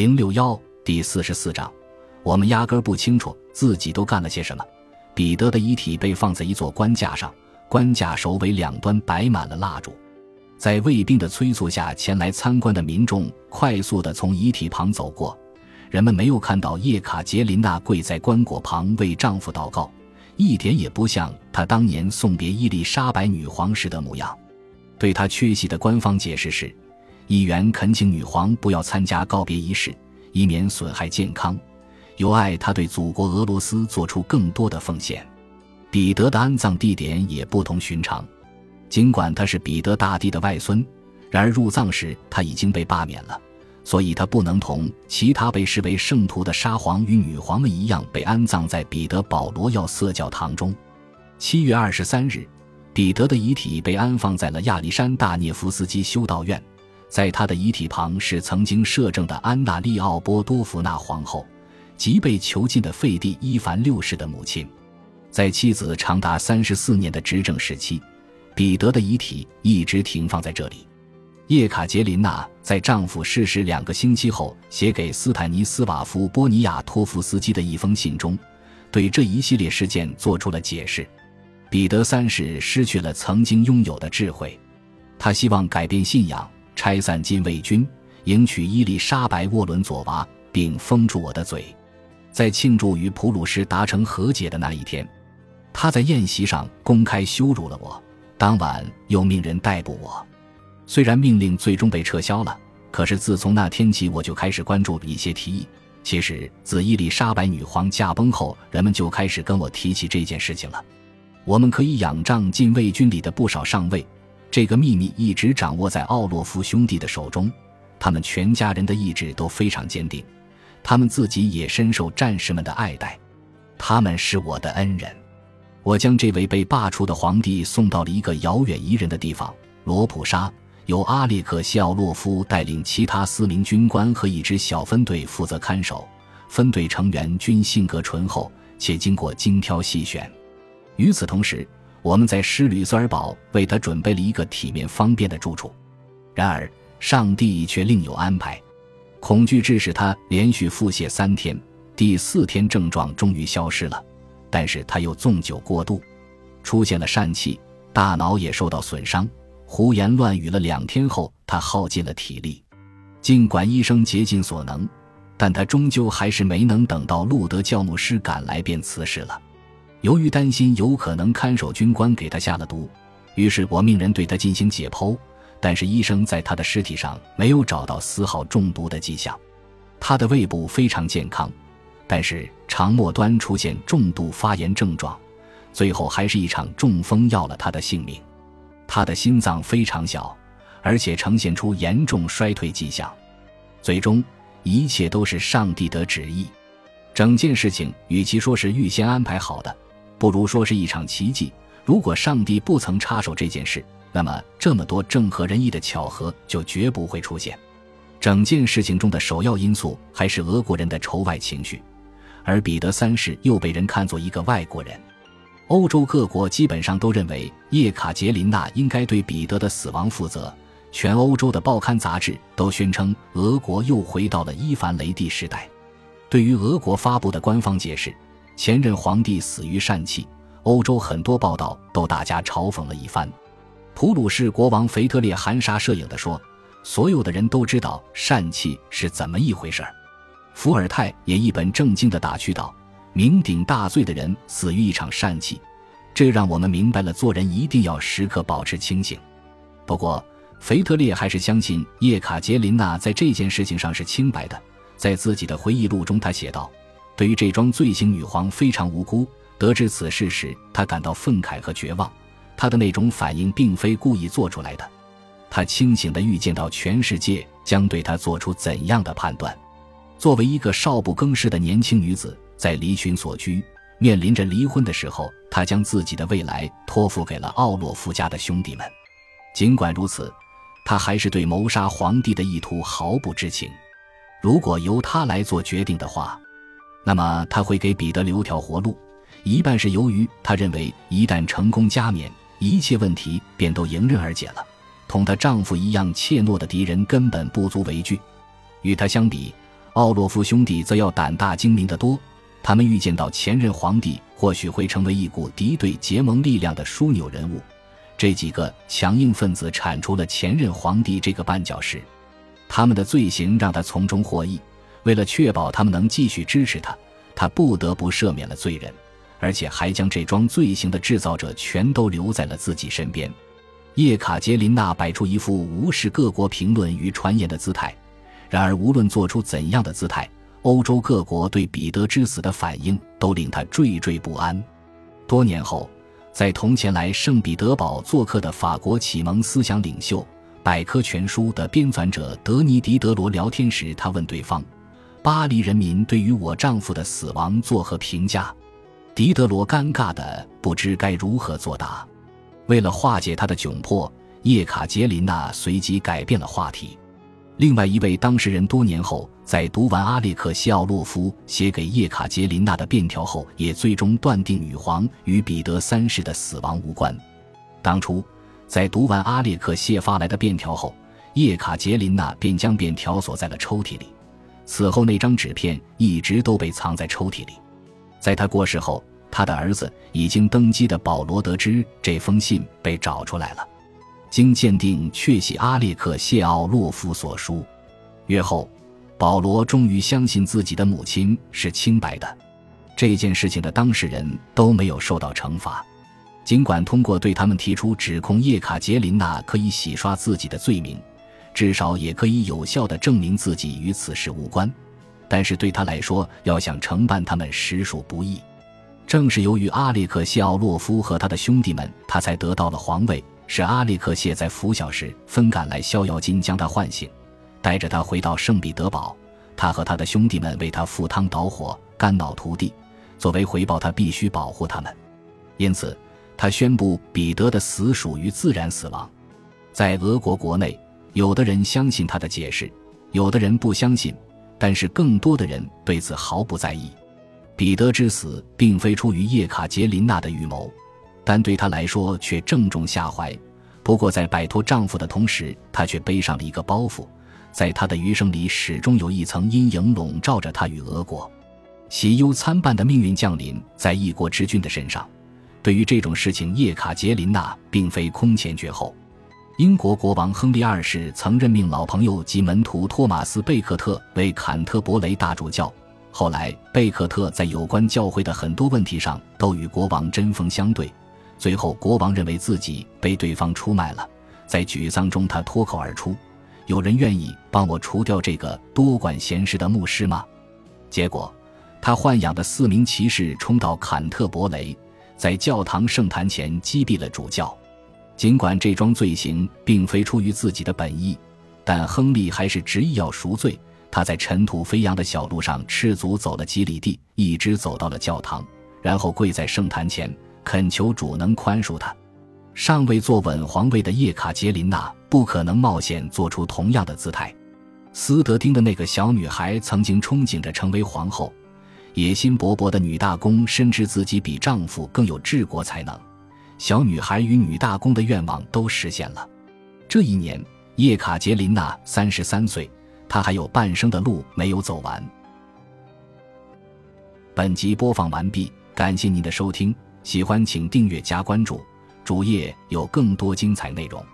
零六幺第四十四章，我们压根儿不清楚自己都干了些什么。彼得的遗体被放在一座棺架上，棺架首尾两端摆满了蜡烛。在卫兵的催促下，前来参观的民众快速地从遗体旁走过。人们没有看到叶卡捷琳娜跪在棺椁旁为丈夫祷告，一点也不像她当年送别伊丽莎白女皇时的模样。对她缺席的官方解释是。议员恳请女皇不要参加告别仪式，以免损害健康。有碍他对祖国俄罗斯做出更多的奉献。彼得的安葬地点也不同寻常，尽管他是彼得大帝的外孙，然而入葬时他已经被罢免了，所以他不能同其他被视为圣徒的沙皇与女皇们一样被安葬在彼得保罗要塞教堂中。七月二十三日，彼得的遗体被安放在了亚历山大涅夫斯基修道院。在他的遗体旁是曾经摄政的安娜利奥波多夫娜皇后，即被囚禁的废帝伊凡六世的母亲。在妻子长达三十四年的执政时期，彼得的遗体一直停放在这里。叶卡捷琳娜在丈夫逝世两个星期后写给斯坦尼斯瓦夫·波尼亚托夫斯基的一封信中，对这一系列事件做出了解释。彼得三世失去了曾经拥有的智慧，他希望改变信仰。拆散禁卫军，迎娶伊丽莎白·沃伦佐娃，并封住我的嘴。在庆祝与普鲁士达成和解的那一天，他在宴席上公开羞辱了我。当晚又命人逮捕我。虽然命令最终被撤销了，可是自从那天起，我就开始关注一些提议。其实，自伊丽莎白女皇驾崩后，人们就开始跟我提起这件事情了。我们可以仰仗禁卫军里的不少上尉。这个秘密一直掌握在奥洛夫兄弟的手中，他们全家人的意志都非常坚定，他们自己也深受战士们的爱戴，他们是我的恩人。我将这位被罢黜的皇帝送到了一个遥远宜人的地方——罗普沙，由阿列克谢奥洛夫带领其他四名军官和一支小分队负责看守，分队成员均性格醇厚且经过精挑细选。与此同时，我们在施吕瑟尔堡为他准备了一个体面方便的住处，然而上帝却另有安排。恐惧致使他连续腹泻三天，第四天症状终于消失了，但是他又纵酒过度，出现了疝气，大脑也受到损伤，胡言乱语了两天后，他耗尽了体力。尽管医生竭尽所能，但他终究还是没能等到路德教牧师赶来便辞世了。由于担心有可能看守军官给他下了毒，于是我命人对他进行解剖，但是医生在他的尸体上没有找到丝毫中毒的迹象。他的胃部非常健康，但是肠末端出现重度发炎症状，最后还是一场中风要了他的性命。他的心脏非常小，而且呈现出严重衰退迹象。最终，一切都是上帝的旨意。整件事情与其说是预先安排好的。不如说是一场奇迹。如果上帝不曾插手这件事，那么这么多正合人意的巧合就绝不会出现。整件事情中的首要因素还是俄国人的仇外情绪，而彼得三世又被人看作一个外国人。欧洲各国基本上都认为叶卡捷琳娜应该对彼得的死亡负责。全欧洲的报刊杂志都宣称俄国又回到了伊凡雷帝时代。对于俄国发布的官方解释。前任皇帝死于疝气，欧洲很多报道都大加嘲讽了一番。普鲁士国王腓特烈含沙射影地说：“所有的人都知道疝气是怎么一回事儿。”伏尔泰也一本正经地打趣道：“酩酊大醉的人死于一场疝气，这让我们明白了做人一定要时刻保持清醒。”不过，腓特烈还是相信叶卡捷琳娜在这件事情上是清白的。在自己的回忆录中，他写道。对于这桩罪行，女皇非常无辜。得知此事时，她感到愤慨和绝望。她的那种反应并非故意做出来的。她清醒地预见到全世界将对她做出怎样的判断。作为一个少不更事的年轻女子，在离群所居、面临着离婚的时候，她将自己的未来托付给了奥洛夫家的兄弟们。尽管如此，她还是对谋杀皇帝的意图毫不知情。如果由她来做决定的话，那么他会给彼得留条活路，一半是由于他认为一旦成功加冕，一切问题便都迎刃而解了，同她丈夫一样怯懦的敌人根本不足为惧。与他相比，奥洛夫兄弟则要胆大精明得多，他们预见到前任皇帝或许会成为一股敌对结盟力量的枢纽人物。这几个强硬分子铲除了前任皇帝这个绊脚石，他们的罪行让他从中获益。为了确保他们能继续支持他，他不得不赦免了罪人，而且还将这桩罪行的制造者全都留在了自己身边。叶卡捷琳娜摆出一副无视各国评论与传言的姿态。然而，无论做出怎样的姿态，欧洲各国对彼得之死的反应都令他惴惴不安。多年后，在同前来圣彼得堡做客的法国启蒙思想领袖、百科全书的编纂者德尼迪德罗聊天时，他问对方：“巴黎人民对于我丈夫的死亡作何评价？”狄德罗尴尬的不知该如何作答。为了化解他的窘迫，叶卡捷琳娜随即改变了话题。另外一位当事人多年后在读完阿列克谢奥洛夫写给叶卡捷琳娜的便条后，也最终断定女皇与彼得三世的死亡无关。当初在读完阿列克谢发来的便条后，叶卡捷琳娜便将便条锁在了抽屉里。此后那张纸片一直都被藏在抽屉里。在他过世后，他的儿子已经登基的保罗得知这封信被找出来了。经鉴定，确系阿列克谢奥洛夫所书。月后，保罗终于相信自己的母亲是清白的。这件事情的当事人都没有受到惩罚，尽管通过对他们提出指控，叶卡捷琳娜可以洗刷自己的罪名，至少也可以有效地证明自己与此事无关。但是对他来说，要想惩办他们实属不易。正是由于阿列克谢奥洛夫和他的兄弟们，他才得到了皇位。是阿列克谢在拂晓时分赶来逍遥津，将他唤醒，带着他回到圣彼得堡。他和他的兄弟们为他赴汤蹈火，肝脑涂地。作为回报，他必须保护他们。因此，他宣布彼得的死属于自然死亡。在俄国国内，有的人相信他的解释，有的人不相信，但是更多的人对此毫不在意。彼得之死并非出于叶卡捷琳娜的预谋。但对她来说却正中下怀。不过，在摆脱丈夫的同时，她却背上了一个包袱。在她的余生里，始终有一层阴影笼罩着她与俄国喜忧参半的命运降临在一国之君的身上。对于这种事情，叶卡捷琳娜并非空前绝后。英国国王亨利二世曾任命老朋友及门徒托马斯·贝克特为坎特伯雷大主教。后来，贝克特在有关教会的很多问题上都与国王针锋相对。最后，国王认为自己被对方出卖了，在沮丧中，他脱口而出：“有人愿意帮我除掉这个多管闲事的牧师吗？”结果，他豢养的四名骑士冲到坎特伯雷，在教堂圣坛前击毙了主教。尽管这桩罪行并非出于自己的本意，但亨利还是执意要赎罪。他在尘土飞扬的小路上赤足走了几里地，一直走到了教堂，然后跪在圣坛前。恳求主能宽恕他。尚未坐稳皇位的叶卡捷琳娜不可能冒险做出同样的姿态。斯德丁的那个小女孩曾经憧憬着成为皇后，野心勃勃的女大公深知自己比丈夫更有治国才能。小女孩与女大公的愿望都实现了。这一年，叶卡捷琳娜三十三岁，她还有半生的路没有走完。本集播放完毕，感谢您的收听。喜欢请订阅加关注，主页有更多精彩内容。